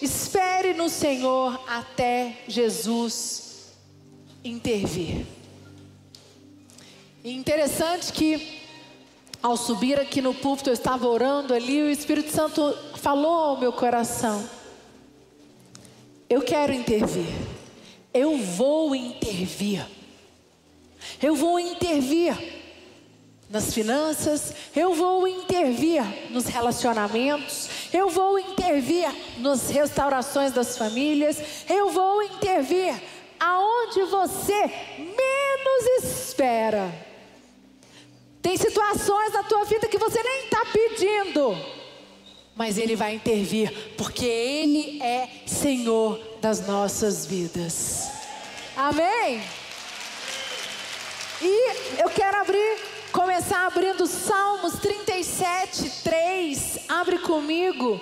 Espere no Senhor até Jesus intervir. E interessante que ao subir aqui no púlpito eu estava orando ali, o Espírito Santo falou ao meu coração: Eu quero intervir. Eu vou intervir. Eu vou intervir nas finanças, eu vou intervir nos relacionamentos, eu vou intervir nas restaurações das famílias, eu vou intervir aonde você menos espera. Tem situações na tua vida que você nem está pedindo, mas Ele vai intervir, porque Ele é Senhor das nossas vidas. Amém? E eu quero abrir começar abrindo Salmos 37, 3. Abre comigo.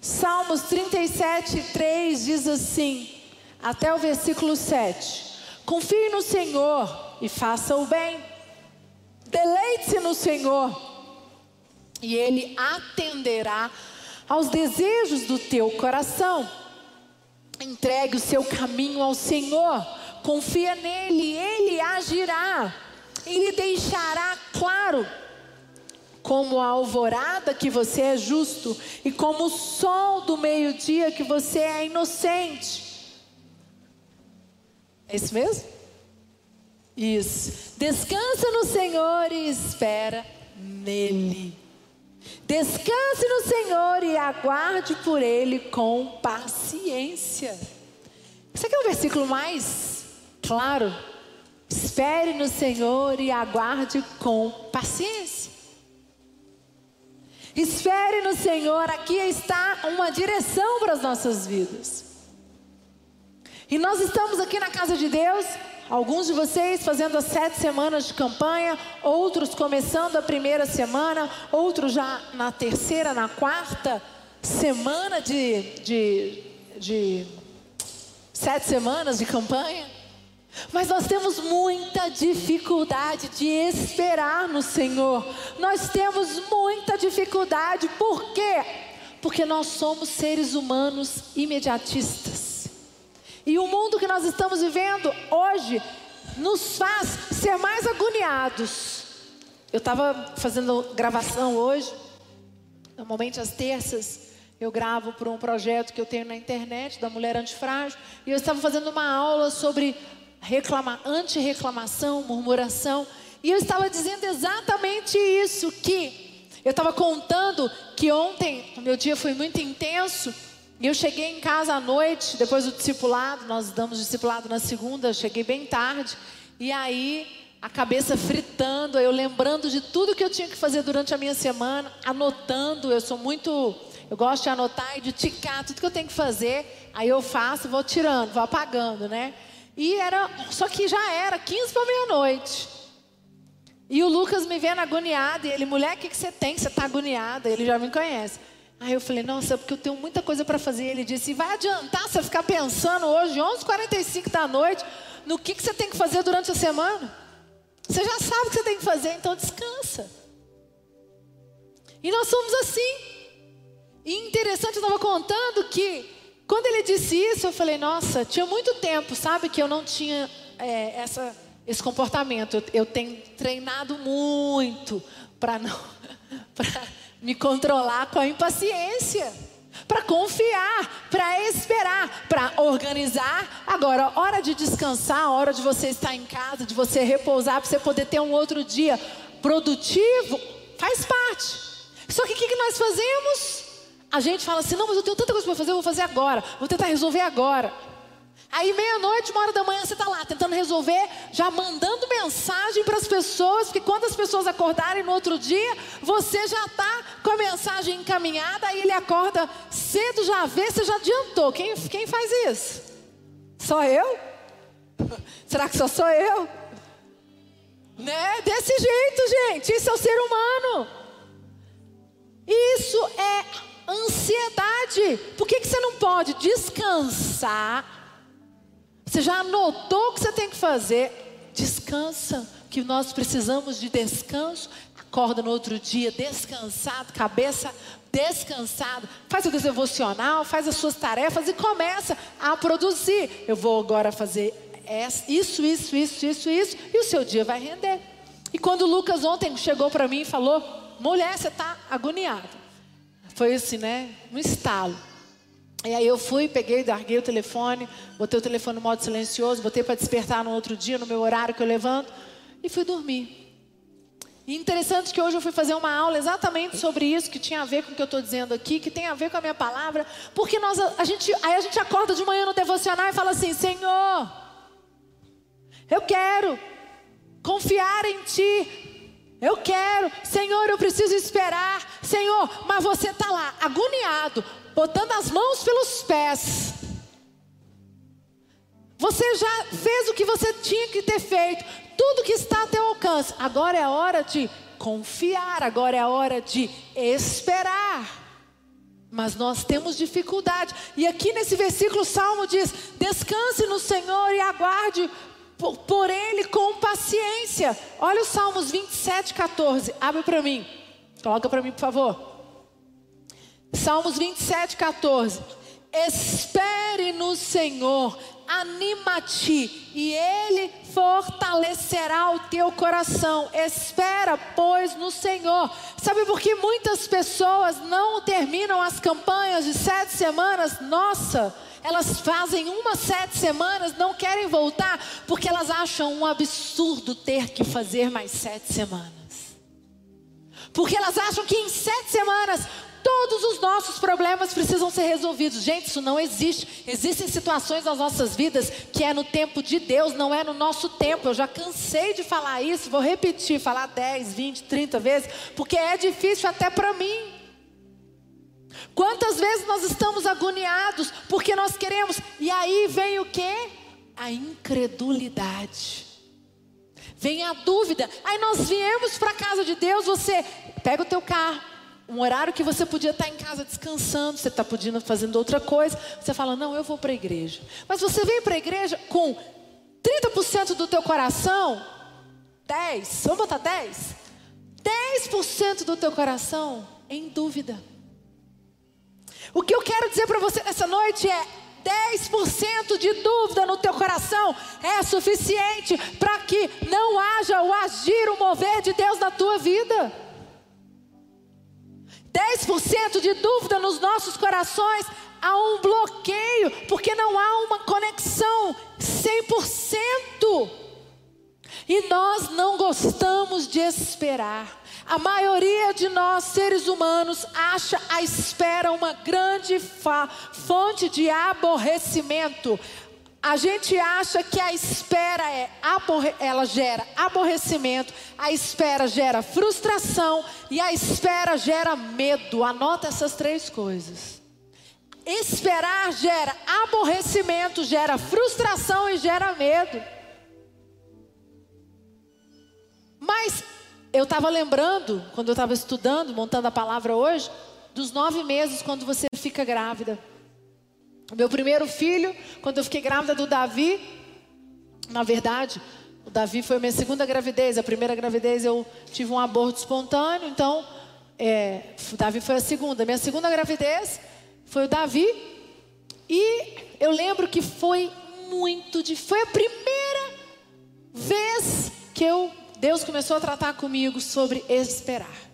Salmos 37, 3 diz assim, até o versículo 7. Confie no Senhor e faça o bem. Deleite-se no Senhor e Ele atenderá aos desejos do teu coração. Entregue o seu caminho ao Senhor, confia nele, Ele agirá e lhe deixará claro como a alvorada que você é justo e como o sol do meio-dia que você é inocente. É isso mesmo? Isso. Descansa no Senhor e espera nele. Descanse no Senhor e aguarde por ele com paciência. Aqui é um versículo mais claro Espere no Senhor e aguarde com paciência. Espere no Senhor, aqui está uma direção para as nossas vidas. E nós estamos aqui na casa de Deus, alguns de vocês fazendo as sete semanas de campanha, outros começando a primeira semana, outros já na terceira, na quarta semana de, de, de sete semanas de campanha. Mas nós temos muita dificuldade de esperar no Senhor. Nós temos muita dificuldade. Por quê? Porque nós somos seres humanos imediatistas. E o mundo que nós estamos vivendo hoje nos faz ser mais agoniados. Eu estava fazendo gravação hoje, normalmente às terças. Eu gravo para um projeto que eu tenho na internet, da Mulher Antifrágil, e eu estava fazendo uma aula sobre reclama, anti-reclamação, murmuração. E eu estava dizendo exatamente isso, que eu estava contando que ontem o meu dia foi muito intenso. E eu cheguei em casa à noite, depois do discipulado, nós damos discipulado na segunda, cheguei bem tarde. E aí, a cabeça fritando, eu lembrando de tudo que eu tinha que fazer durante a minha semana, anotando, eu sou muito, eu gosto de anotar e de ticar tudo que eu tenho que fazer. Aí eu faço, vou tirando, vou apagando, né? E era, só que já era 15 para meia-noite. E o Lucas me vendo agoniado, e ele, mulher, o que, que você tem? Você está agoniada? Ele já me conhece. Aí eu falei, nossa, porque eu tenho muita coisa para fazer. Ele disse, vai adiantar você ficar pensando hoje, 11h45 da noite, no que, que você tem que fazer durante a semana? Você já sabe o que você tem que fazer, então descansa. E nós somos assim. E interessante, eu estava contando que quando ele disse isso, eu falei, nossa, tinha muito tempo, sabe, que eu não tinha é, essa, esse comportamento. Eu, eu tenho treinado muito para não para me controlar com a impaciência, para confiar, para esperar, para organizar. Agora, hora de descansar, hora de você estar em casa, de você repousar, para você poder ter um outro dia produtivo, faz parte. Só que o que, que nós fazemos? A gente fala assim: não, mas eu tenho tanta coisa para fazer, eu vou fazer agora, vou tentar resolver agora. Aí, meia-noite, uma hora da manhã, você está lá tentando resolver, já mandando mensagem para as pessoas, porque quando as pessoas acordarem no outro dia, você já está com a mensagem encaminhada, aí ele acorda cedo, já vê, você já adiantou. Quem, quem faz isso? Só eu? Será que só sou eu? Né? Desse jeito, gente, isso é o ser humano. Isso é ansiedade. Por que, que você não pode descansar? Você já anotou o que você tem que fazer? Descansa, que nós precisamos de descanso acorda no outro dia descansado, cabeça descansada, faz o devocional, faz as suas tarefas e começa a produzir. Eu vou agora fazer isso, isso, isso, isso, isso, e o seu dia vai render. E quando o Lucas ontem chegou para mim e falou: mulher, você está agoniada. Foi assim, né? Um estalo. E aí eu fui, peguei, larguei o telefone, botei o telefone no modo silencioso, botei para despertar no outro dia, no meu horário que eu levanto, e fui dormir. E interessante que hoje eu fui fazer uma aula exatamente sobre isso, que tinha a ver com o que eu estou dizendo aqui, que tem a ver com a minha palavra, porque nós, a gente, aí a gente acorda de manhã no devocional e fala assim: Senhor, eu quero confiar em Ti, eu quero, Senhor, eu preciso esperar. Senhor, mas você está lá, agoniado, botando as mãos pelos pés. Você já fez o que você tinha que ter feito, tudo que está a teu alcance. Agora é a hora de confiar, agora é a hora de esperar. Mas nós temos dificuldade. E aqui nesse versículo, o Salmo diz: Descanse no Senhor e aguarde por, por Ele com paciência. Olha os Salmos 27, 14. Abre para mim. Coloca para mim, por favor. Salmos 27, 14. Espere no Senhor, anima-te, e Ele fortalecerá o teu coração. Espera, pois, no Senhor. Sabe por que muitas pessoas não terminam as campanhas de sete semanas? Nossa! Elas fazem uma sete semanas, não querem voltar, porque elas acham um absurdo ter que fazer mais sete semanas. Porque elas acham que em sete semanas todos os nossos problemas precisam ser resolvidos. Gente, isso não existe. Existem situações nas nossas vidas que é no tempo de Deus, não é no nosso tempo. Eu já cansei de falar isso, vou repetir, falar 10, 20, 30 vezes, porque é difícil até para mim. Quantas vezes nós estamos agoniados porque nós queremos, e aí vem o que? A incredulidade. Vem a dúvida. Aí nós viemos para a casa de Deus, você pega o teu carro, um horário que você podia estar em casa descansando, você está podendo fazendo outra coisa, você fala, não, eu vou para a igreja. Mas você vem para a igreja com 30% do teu coração, 10, vamos botar 10? 10% do teu coração em dúvida. O que eu quero dizer para você nessa noite é: 10% de dúvida no teu coração é suficiente para que não haja o agir, o mover de Deus na tua vida. 10% de dúvida nos nossos corações há um bloqueio, porque não há uma conexão 100%. E nós não gostamos de esperar. A maioria de nós, seres humanos, acha a espera uma grande fonte de aborrecimento. A gente acha que a espera é ela gera aborrecimento, a espera gera frustração e a espera gera medo. Anota essas três coisas. Esperar gera aborrecimento, gera frustração e gera medo. Mas eu estava lembrando, quando eu estava estudando, montando a palavra hoje, dos nove meses quando você fica grávida. Meu primeiro filho, quando eu fiquei grávida do Davi, na verdade, o Davi foi a minha segunda gravidez. A primeira gravidez eu tive um aborto espontâneo, então é, o Davi foi a segunda. Minha segunda gravidez foi o Davi. E eu lembro que foi muito difícil. Foi a primeira vez que eu Deus começou a tratar comigo sobre esperar.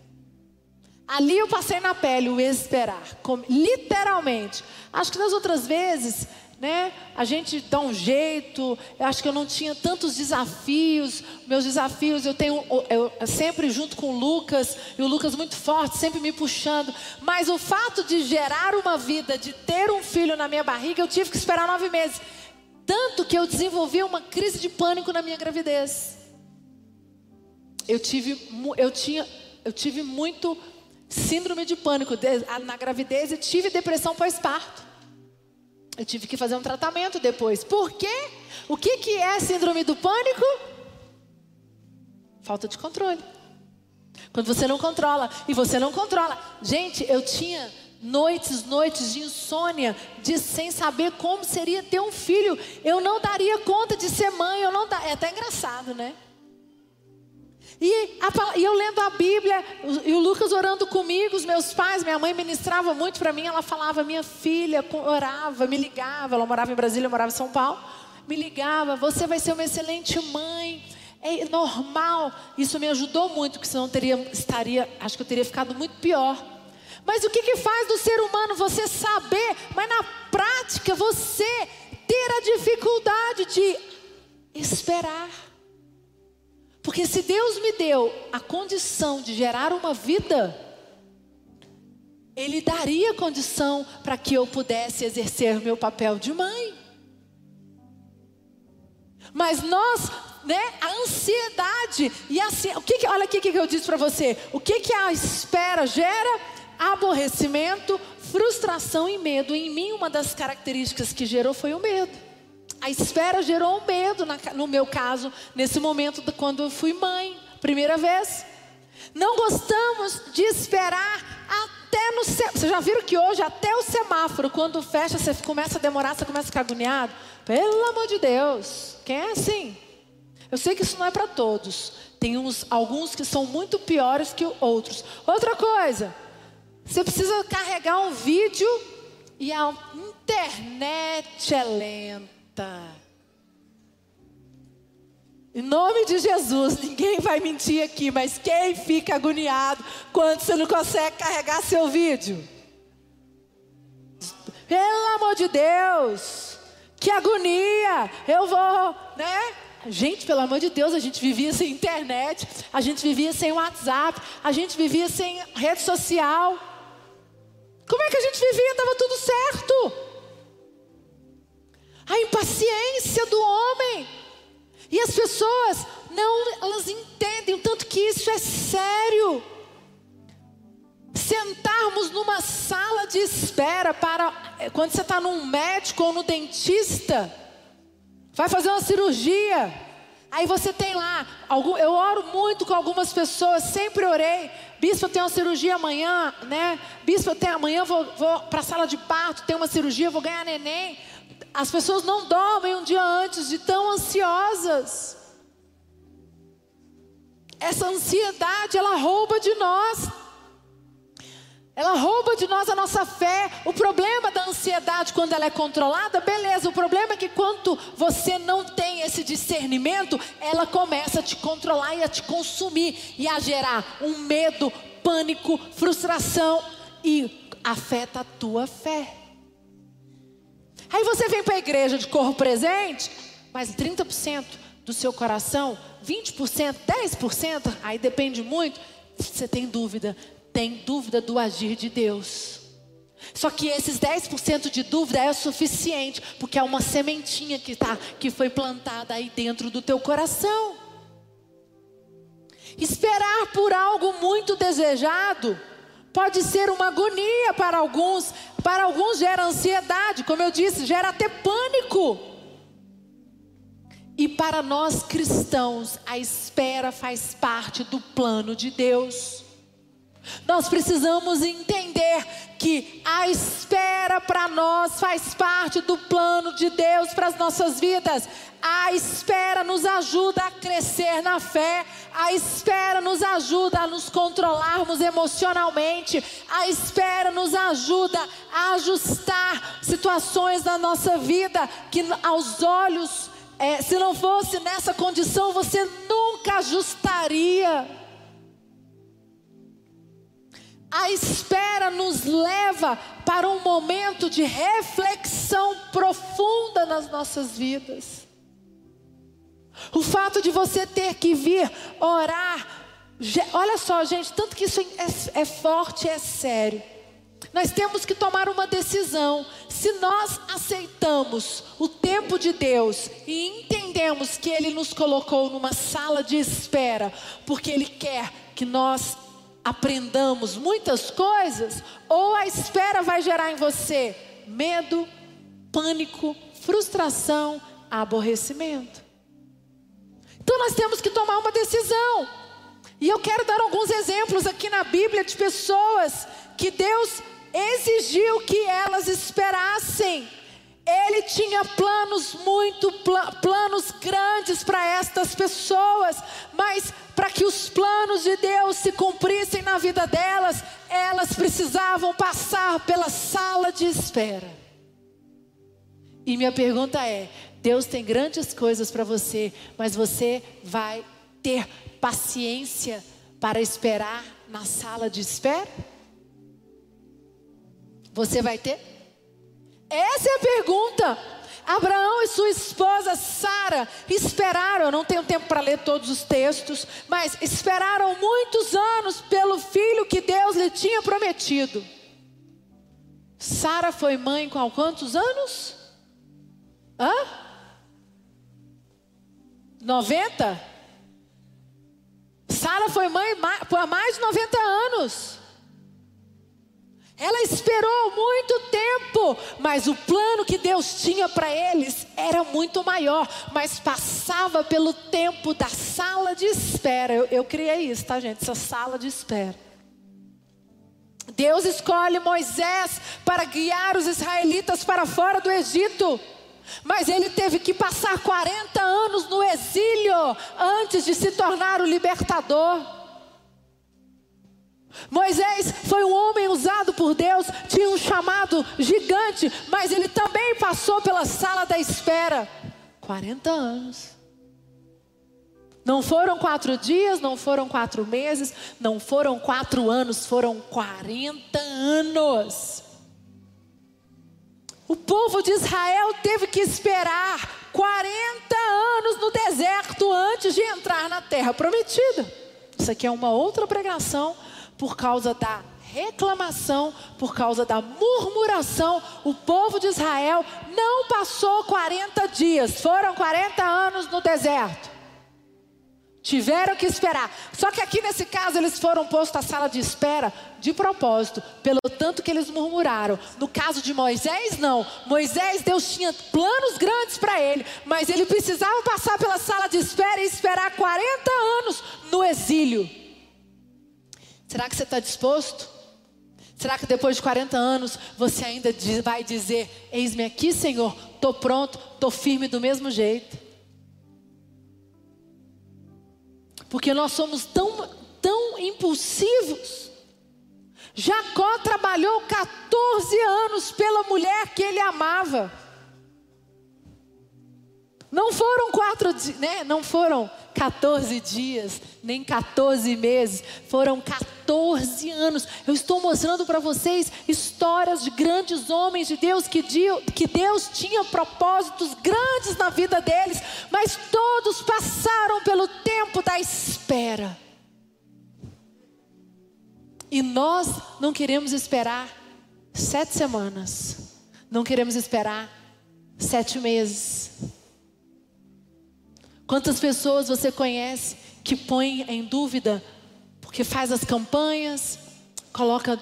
Ali eu passei na pele o esperar, literalmente. Acho que nas outras vezes, né, a gente dá um jeito. Eu acho que eu não tinha tantos desafios. Meus desafios eu tenho eu, sempre junto com o Lucas e o Lucas muito forte, sempre me puxando. Mas o fato de gerar uma vida, de ter um filho na minha barriga, eu tive que esperar nove meses. Tanto que eu desenvolvi uma crise de pânico na minha gravidez eu tive, eu tinha, eu tive muito síndrome de pânico na gravidez e tive depressão pós-parto. Eu tive que fazer um tratamento depois. Por quê? O que, que é síndrome do pânico? Falta de controle. Quando você não controla e você não controla. Gente, eu tinha noites, noites de insônia, de sem saber como seria ter um filho. Eu não daria conta de ser mãe, eu não da... é até engraçado, né? E, a, e, eu lendo a Bíblia, e o Lucas orando comigo, os meus pais, minha mãe ministrava muito para mim, ela falava, minha filha orava, me ligava, ela morava em Brasília, eu morava em São Paulo, me ligava, você vai ser uma excelente mãe, é normal, isso me ajudou muito, porque senão teria, estaria, acho que eu teria ficado muito pior. Mas o que, que faz do ser humano você saber, mas na prática você ter a dificuldade de esperar. Porque se Deus me deu a condição de gerar uma vida, Ele daria condição para que eu pudesse exercer meu papel de mãe. Mas nós, né, a ansiedade e a, o que, que olha aqui o que eu disse para você, o que que a espera gera? Aborrecimento, frustração e medo. Em mim, uma das características que gerou foi o medo. A espera gerou um medo, na, no meu caso, nesse momento de quando eu fui mãe, primeira vez. Não gostamos de esperar até no semáforo. Vocês já viram que hoje, até o semáforo, quando fecha, você começa a demorar, você começa a ficar agoniado? Pelo amor de Deus, quem é assim? Eu sei que isso não é para todos. Tem uns, alguns que são muito piores que outros. Outra coisa, você precisa carregar um vídeo e a internet é lenta. Em nome de Jesus, ninguém vai mentir aqui, mas quem fica agoniado quando você não consegue carregar seu vídeo? Pelo amor de Deus, que agonia! Eu vou, né? Gente, pelo amor de Deus, a gente vivia sem internet, a gente vivia sem WhatsApp, a gente vivia sem rede social. Como é que a gente vivia? Estava tudo certo a impaciência do homem. E as pessoas não, elas entendem o tanto que isso é sério. Sentarmos numa sala de espera para eh, quando você está num médico ou no dentista, vai fazer uma cirurgia. Aí você tem lá, eu oro muito com algumas pessoas, sempre orei. Bispo, eu tenho uma cirurgia amanhã, né? Bispo, eu tenho amanhã vou, vou para a sala de parto, tenho uma cirurgia, vou ganhar neném. As pessoas não dormem um dia antes de tão ansiosas. Essa ansiedade, ela rouba de nós. Ela rouba de nós a nossa fé. O problema da ansiedade, quando ela é controlada, beleza. O problema é que quando você não tem esse discernimento, ela começa a te controlar e a te consumir e a gerar um medo, pânico, frustração e afeta a tua fé. Aí você vem para a igreja de corpo presente, mas 30% do seu coração, 20%, 10%, aí depende muito, você tem dúvida, tem dúvida do agir de Deus. Só que esses 10% de dúvida é suficiente, porque é uma sementinha que, tá, que foi plantada aí dentro do teu coração. Esperar por algo muito desejado pode ser uma agonia para alguns, para alguns gera ansiedade, como eu disse, gera até pânico. E para nós cristãos, a espera faz parte do plano de Deus. Nós precisamos entender que a espera para nós faz parte do plano de Deus para as nossas vidas. A espera nos ajuda a crescer na fé, a espera nos ajuda a nos controlarmos emocionalmente, a espera nos ajuda a ajustar situações da nossa vida que aos olhos, é, se não fosse nessa condição, você nunca ajustaria. A espera nos leva para um momento de reflexão profunda nas nossas vidas. O fato de você ter que vir orar, olha só, gente, tanto que isso é, é forte, é sério. Nós temos que tomar uma decisão. Se nós aceitamos o tempo de Deus e entendemos que Ele nos colocou numa sala de espera, porque Ele quer que nós aprendamos muitas coisas, ou a espera vai gerar em você medo, pânico, frustração, aborrecimento. Então nós temos que tomar uma decisão. E eu quero dar alguns exemplos aqui na Bíblia de pessoas que Deus exigiu que elas esperassem. Ele tinha planos muito planos grandes para estas pessoas, mas para que os planos de Deus se cumprissem na vida delas, elas precisavam passar pela sala de espera. E minha pergunta é: Deus tem grandes coisas para você, mas você vai ter paciência para esperar na sala de espera? Você vai ter? Essa é a pergunta. Abraão e sua esposa Sara esperaram, não tenho tempo para ler todos os textos, mas esperaram muitos anos pelo filho que Deus lhe tinha prometido. Sara foi mãe com quantos anos? Hã? 90? Sara foi mãe por mais de 90 anos. Ela esperou muito tempo, mas o plano que Deus tinha para eles era muito maior, mas passava pelo tempo da sala de espera. Eu, eu criei isso, tá, gente? Essa sala de espera. Deus escolhe Moisés para guiar os israelitas para fora do Egito. Mas ele teve que passar 40 anos no exílio antes de se tornar o libertador. Moisés foi um homem usado por Deus, tinha um chamado gigante, mas ele também passou pela sala da espera 40 anos. Não foram quatro dias, não foram quatro meses, não foram quatro anos, foram 40 anos. O povo de Israel teve que esperar 40 anos no deserto antes de entrar na terra prometida. Isso aqui é uma outra pregação por causa da reclamação, por causa da murmuração, o povo de Israel não passou 40 dias, foram 40 anos no deserto. Tiveram que esperar. Só que aqui nesse caso eles foram postos à sala de espera de propósito, pelo tanto que eles murmuraram. No caso de Moisés, não. Moisés, Deus tinha planos grandes para ele, mas ele precisava passar pela sala de espera e esperar 40 anos no exílio. Será que você está disposto? Será que depois de 40 anos você ainda vai dizer: Eis-me aqui, Senhor, estou pronto, estou firme do mesmo jeito? Porque nós somos tão, tão impulsivos. Jacó trabalhou 14 anos pela mulher que ele amava. Não foram quatro, né? Não foram 14 dias, nem 14 meses, foram 14 anos. Eu estou mostrando para vocês histórias de grandes homens de Deus que, que Deus tinha propósitos grandes na vida deles, mas todos passaram pelo tempo da espera. E nós não queremos esperar sete semanas, não queremos esperar sete meses Quantas pessoas você conhece que põe em dúvida, porque faz as campanhas, coloca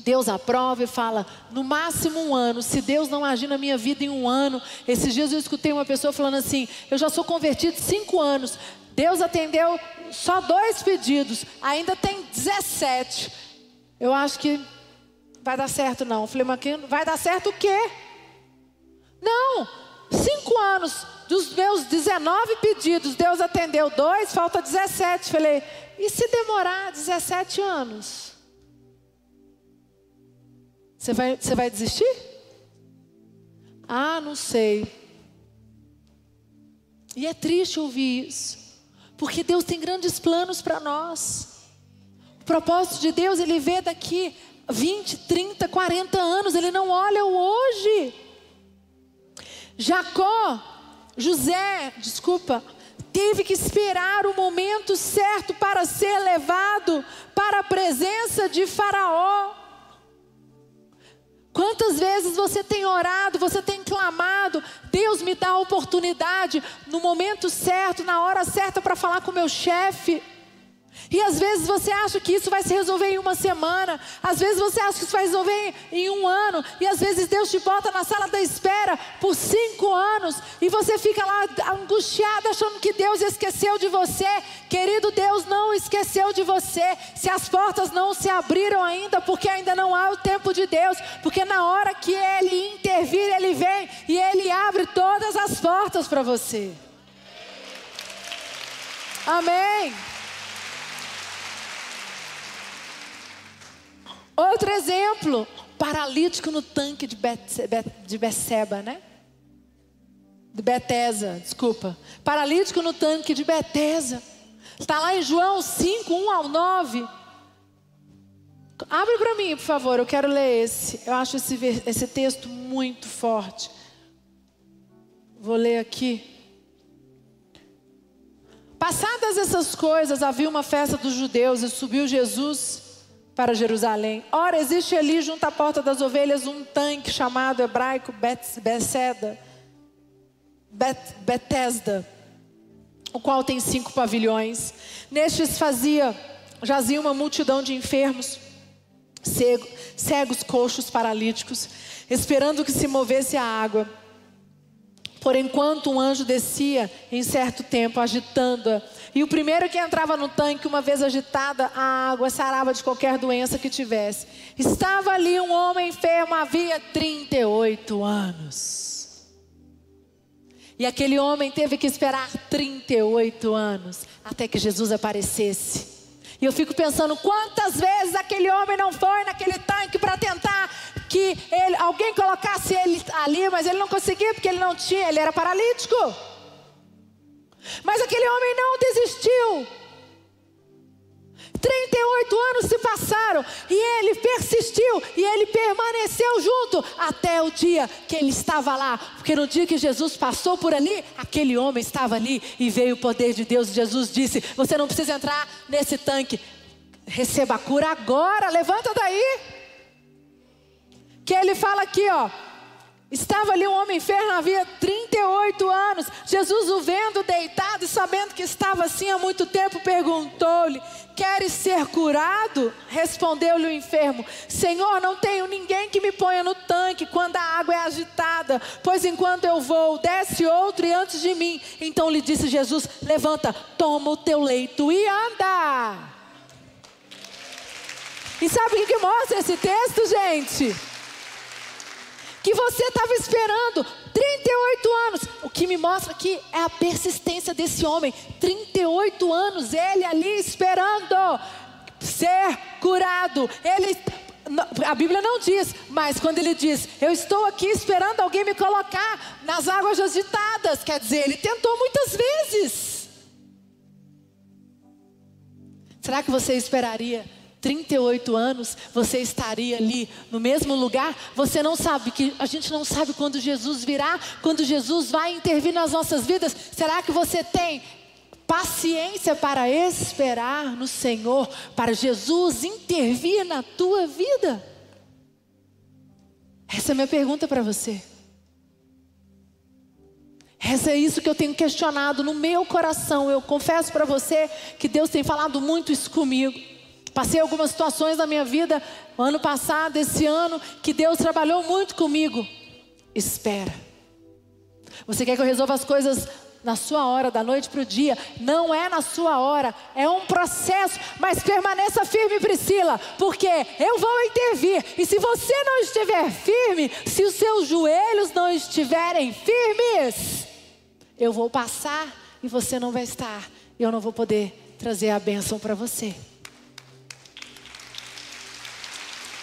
Deus à prova e fala, no máximo um ano, se Deus não agir na minha vida em um ano. Esses dias eu escutei uma pessoa falando assim: eu já sou convertido cinco anos, Deus atendeu só dois pedidos, ainda tem 17. Eu acho que vai dar certo, não. Eu falei, mas vai dar certo o quê? Não, cinco anos, dos meus 19 pedidos, Deus atendeu dois, falta 17. Falei, e se demorar 17 anos? Você vai, você vai desistir? Ah, não sei. E é triste ouvir isso, porque Deus tem grandes planos para nós. O propósito de Deus, Ele vê daqui 20, 30, 40 anos, Ele não olha o hoje. Jacó José, desculpa, teve que esperar o momento certo para ser levado para a presença de Faraó. Quantas vezes você tem orado, você tem clamado, Deus me dá a oportunidade no momento certo, na hora certa para falar com meu chefe. E às vezes você acha que isso vai se resolver em uma semana, às vezes você acha que isso vai resolver em um ano, e às vezes Deus te bota na sala da espera por cinco anos, e você fica lá angustiado, achando que Deus esqueceu de você. Querido, Deus não esqueceu de você. Se as portas não se abriram ainda, porque ainda não há o tempo de Deus, porque na hora que Ele intervir, Ele vem e Ele abre todas as portas para você. Amém. Outro exemplo, paralítico no tanque de, Bet, de Beceba, né? De Betesa, desculpa. Paralítico no tanque de Betesa. Está lá em João 5, 1 ao 9. Abre para mim, por favor, eu quero ler esse. Eu acho esse, esse texto muito forte. Vou ler aqui. Passadas essas coisas, havia uma festa dos judeus e subiu Jesus para Jerusalém. Ora, existe ali junto à porta das ovelhas um tanque chamado hebraico Bethesda, Bethesda, o qual tem cinco pavilhões. Nestes fazia, jazia uma multidão de enfermos, cegos, cegos coxos, paralíticos, esperando que se movesse a água. Por enquanto um anjo descia em certo tempo, agitando-a. E o primeiro que entrava no tanque, uma vez agitada, a água sarava de qualquer doença que tivesse. Estava ali um homem enfermo, havia 38 anos. E aquele homem teve que esperar 38 anos até que Jesus aparecesse. E eu fico pensando quantas vezes aquele homem não foi naquele tanque para tentar que ele, alguém colocasse ele ali, mas ele não conseguia porque ele não tinha, ele era paralítico. Mas aquele homem não desistiu. 38 anos se passaram e ele persistiu e ele permaneceu junto até o dia que ele estava lá. Porque no dia que Jesus passou por ali, aquele homem estava ali e veio o poder de Deus. Jesus disse: Você não precisa entrar nesse tanque, receba a cura agora, levanta daí. Que ele fala aqui, ó. Estava ali um homem enfermo, havia 38 anos. Jesus, o vendo deitado e sabendo que estava assim há muito tempo, perguntou-lhe: Queres ser curado? Respondeu-lhe o enfermo: Senhor, não tenho ninguém que me ponha no tanque quando a água é agitada, pois enquanto eu vou, desce outro e antes de mim. Então lhe disse Jesus: Levanta, toma o teu leito e anda. E sabe o que mostra esse texto, gente? Que você estava esperando 38 anos. O que me mostra aqui é a persistência desse homem. 38 anos, ele ali esperando ser curado. Ele a Bíblia não diz, mas quando ele diz, eu estou aqui esperando alguém me colocar nas águas agitadas, quer dizer, ele tentou muitas vezes. Será que você esperaria 38 anos, você estaria ali no mesmo lugar? Você não sabe que a gente não sabe quando Jesus virá, quando Jesus vai intervir nas nossas vidas. Será que você tem paciência para esperar no Senhor, para Jesus intervir na tua vida? Essa é a minha pergunta para você. Essa é isso que eu tenho questionado no meu coração. Eu confesso para você que Deus tem falado muito isso comigo. Passei algumas situações na minha vida, ano passado, esse ano, que Deus trabalhou muito comigo. Espera. Você quer que eu resolva as coisas na sua hora, da noite para o dia? Não é na sua hora, é um processo. Mas permaneça firme, Priscila, porque eu vou intervir. E se você não estiver firme, se os seus joelhos não estiverem firmes, eu vou passar e você não vai estar. E eu não vou poder trazer a bênção para você.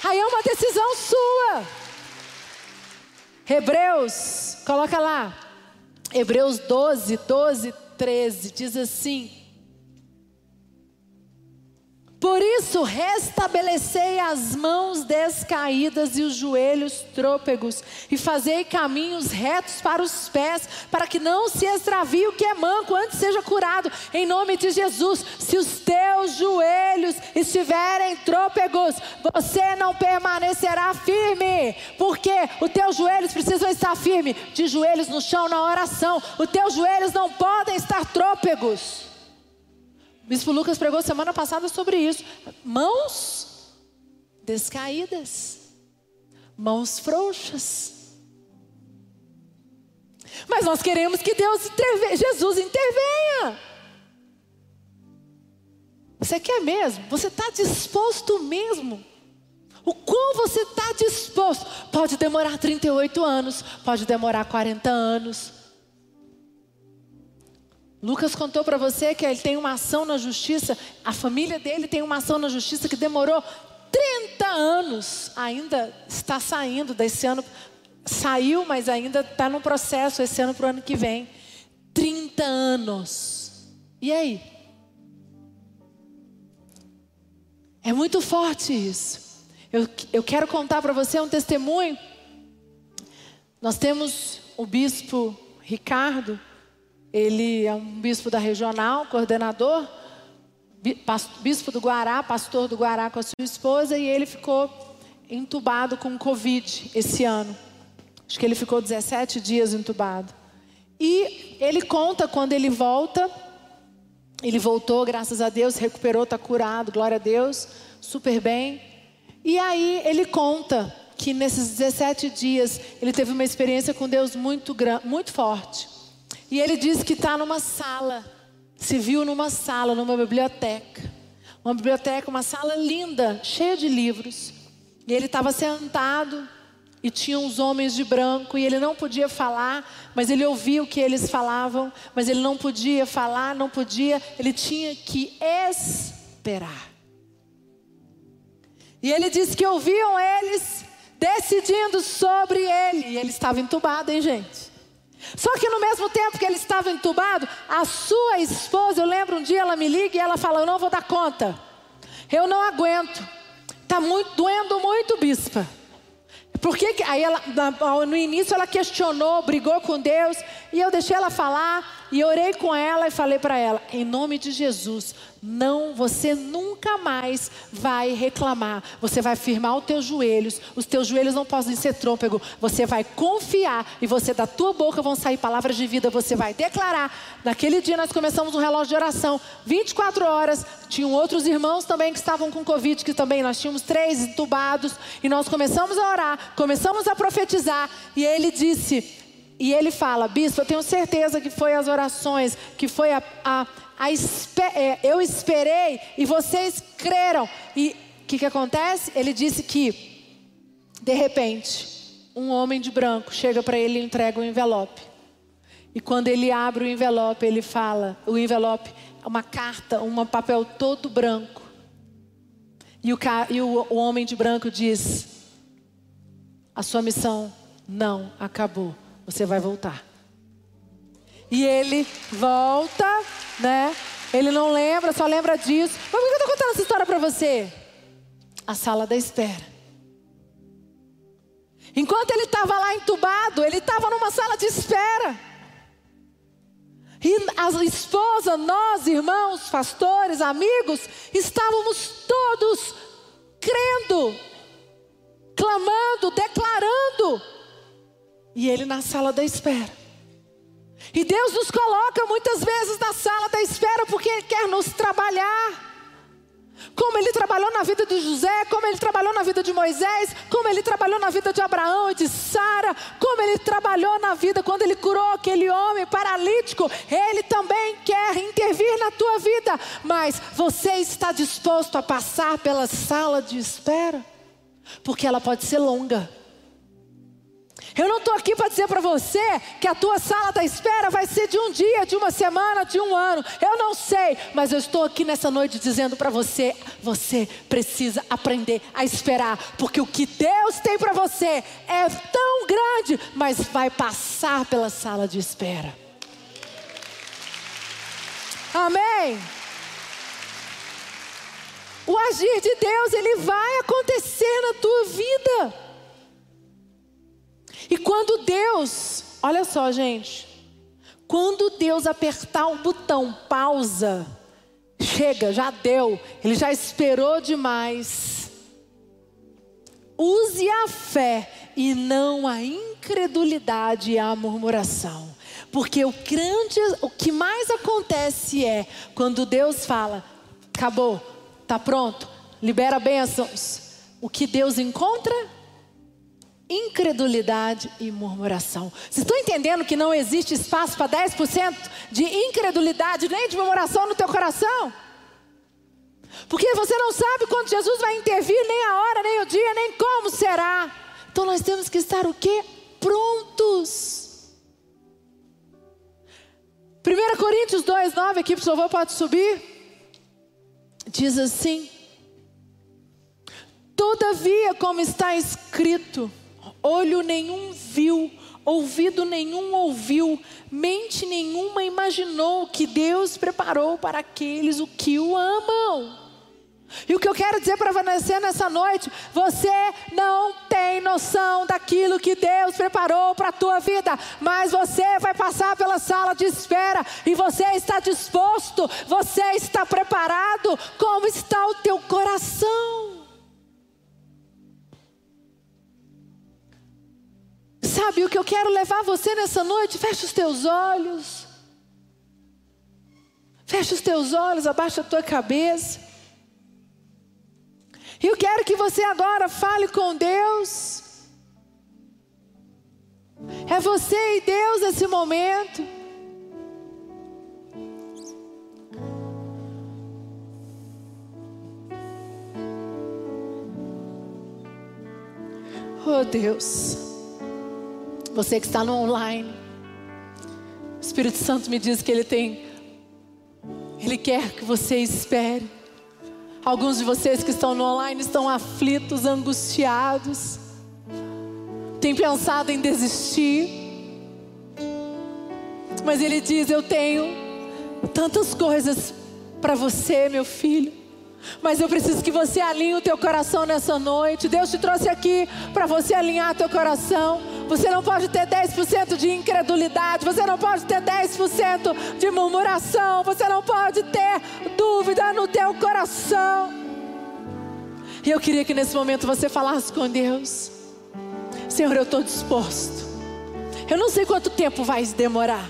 Aí é uma decisão sua. Hebreus, coloca lá. Hebreus 12, 12, 13, diz assim: por isso, restabelecei as mãos descaídas e os joelhos trôpegos, e fazei caminhos retos para os pés, para que não se extravie o que é manco, antes seja curado, em nome de Jesus. Se os teus joelhos estiverem trôpegos, você não permanecerá firme, porque os teus joelhos precisam estar firmes, de joelhos no chão na oração, os teus joelhos não podem estar trôpegos. Bispo Lucas pregou semana passada sobre isso. Mãos descaídas, mãos frouxas. Mas nós queremos que Deus Jesus intervenha. Você quer mesmo? Você está disposto mesmo? O quão você está disposto? Pode demorar 38 anos, pode demorar 40 anos. Lucas contou para você que ele tem uma ação na justiça, a família dele tem uma ação na justiça que demorou 30 anos, ainda está saindo desse ano, saiu, mas ainda está no processo esse ano para o ano que vem. 30 anos. E aí? É muito forte isso. Eu, eu quero contar para você um testemunho. Nós temos o bispo Ricardo, ele é um bispo da regional, coordenador, bispo do Guará, pastor do Guará com a sua esposa, e ele ficou entubado com Covid esse ano. Acho que ele ficou 17 dias entubado. E ele conta quando ele volta, ele voltou, graças a Deus, recuperou, está curado, glória a Deus, super bem. E aí ele conta que nesses 17 dias ele teve uma experiência com Deus muito, muito forte. E ele disse que está numa sala, se viu numa sala, numa biblioteca. Uma biblioteca, uma sala linda, cheia de livros. E ele estava sentado e tinha uns homens de branco e ele não podia falar, mas ele ouvia o que eles falavam, mas ele não podia falar, não podia, ele tinha que esperar. E ele disse que ouviam eles decidindo sobre ele, e ele estava entubado, hein, gente? Só que no mesmo tempo que ele estava entubado, a sua esposa, eu lembro um dia ela me liga e ela fala: Eu não vou dar conta, eu não aguento, está muito, doendo muito, bispa. Por que, aí ela, no início ela questionou, brigou com Deus, e eu deixei ela falar, e orei com ela e falei para ela: em nome de Jesus, não, você nunca mais vai reclamar. Você vai firmar os teus joelhos. Os teus joelhos não podem ser trôpego. Você vai confiar e você da tua boca vão sair palavras de vida. Você vai declarar. Naquele dia nós começamos um relógio de oração, 24 horas. Tinham outros irmãos também que estavam com covid, que também nós tínhamos três entubados e nós começamos a orar, começamos a profetizar e ele disse e ele fala, bispo, eu tenho certeza que foi as orações, que foi a, a é, eu esperei e vocês creram. E o que, que acontece? Ele disse que, de repente, um homem de branco chega para ele e entrega um envelope. E quando ele abre o envelope, ele fala: o envelope é uma carta, um papel todo branco. E, o, e o, o homem de branco diz: a sua missão não acabou, você vai voltar. E ele volta né? Ele não lembra, só lembra disso. Mas por que eu estou contando essa história para você? A sala da espera. Enquanto ele estava lá entubado, ele estava numa sala de espera. E a esposa, nós, irmãos, pastores, amigos, estávamos todos crendo, clamando, declarando. E ele na sala da espera. E Deus nos coloca muitas vezes na sala da espera porque Ele quer nos trabalhar. Como Ele trabalhou na vida de José, como Ele trabalhou na vida de Moisés, como Ele trabalhou na vida de Abraão e de Sara, como Ele trabalhou na vida quando Ele curou aquele homem paralítico. Ele também quer intervir na tua vida, mas você está disposto a passar pela sala de espera? Porque ela pode ser longa. Eu não estou aqui para dizer para você que a tua sala da espera vai ser de um dia, de uma semana, de um ano. Eu não sei, mas eu estou aqui nessa noite dizendo para você: você precisa aprender a esperar, porque o que Deus tem para você é tão grande, mas vai passar pela sala de espera. Amém. O agir de Deus, ele vai acontecer na tua vida. E quando Deus, olha só, gente, quando Deus apertar o botão pausa, chega, já deu, ele já esperou demais. Use a fé e não a incredulidade e a murmuração. Porque o grande, o que mais acontece é quando Deus fala: acabou, tá pronto, libera bênçãos. O que Deus encontra? Incredulidade e murmuração. Vocês estão entendendo que não existe espaço para 10% de incredulidade nem de murmuração no teu coração? Porque você não sabe quando Jesus vai intervir, nem a hora, nem o dia, nem como será. Então nós temos que estar o quê? Prontos. 1 Coríntios Coríntios 2, 9, aqui, por favor, pode subir. Diz assim: Todavia, como está escrito, olho nenhum viu, ouvido nenhum ouviu, mente nenhuma imaginou que Deus preparou para aqueles o que o amam. E o que eu quero dizer para você nessa noite, você não tem noção daquilo que Deus preparou para a tua vida, mas você vai passar pela sala de espera e você está disposto, você está preparado, como está o teu coração? Sabe o que eu quero levar você nessa noite? Feche os teus olhos. Feche os teus olhos, abaixa a tua cabeça. E eu quero que você agora fale com Deus. É você e Deus nesse momento. Oh Deus, você que está no online, o Espírito Santo me diz que Ele tem, Ele quer que você espere. Alguns de vocês que estão no online estão aflitos, angustiados, têm pensado em desistir. Mas Ele diz: Eu tenho tantas coisas para você, meu filho. Mas eu preciso que você alinhe o teu coração nessa noite. Deus te trouxe aqui para você alinhar teu coração. Você não pode ter 10% de incredulidade, você não pode ter 10% de murmuração, você não pode ter dúvida no teu coração. E eu queria que nesse momento você falasse com Deus: Senhor, eu estou disposto. Eu não sei quanto tempo vai demorar.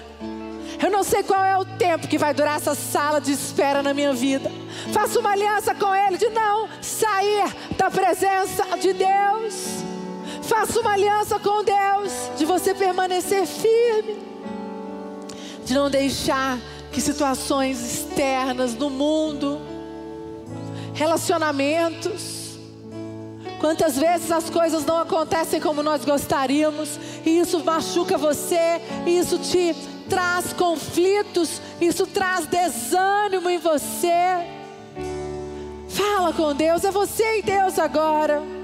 Eu não sei qual é o tempo que vai durar essa sala de espera na minha vida. Faça uma aliança com Ele de não sair da presença de Deus. Faça uma aliança com Deus de você permanecer firme, de não deixar que situações externas no mundo, relacionamentos, quantas vezes as coisas não acontecem como nós gostaríamos, e isso machuca você, e isso te traz conflitos, isso traz desânimo em você. Fala com Deus, é você e Deus agora.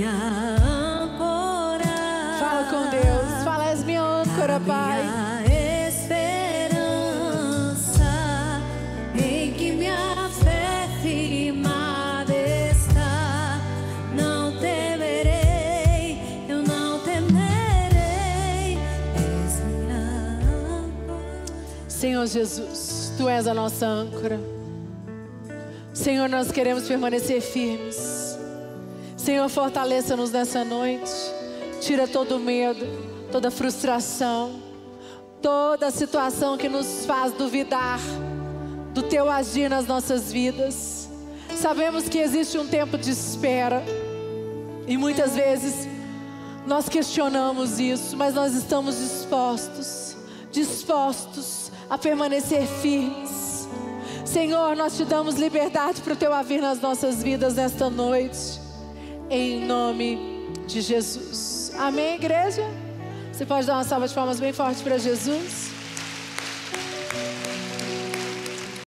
Minha âncora. Fala com Deus, fala, és minha âncora, Pai. Jesus, Tu és a nossa âncora. Senhor, nós queremos permanecer firmes. Senhor, fortaleça-nos nessa noite. Tira todo medo, toda frustração, toda situação que nos faz duvidar do Teu agir nas nossas vidas. Sabemos que existe um tempo de espera e muitas vezes nós questionamos isso, mas nós estamos dispostos, dispostos a permanecer firmes. Senhor, nós te damos liberdade para o teu agir nas nossas vidas nesta noite, em nome de Jesus. Amém, igreja? Você pode dar uma salva de palmas bem forte para Jesus?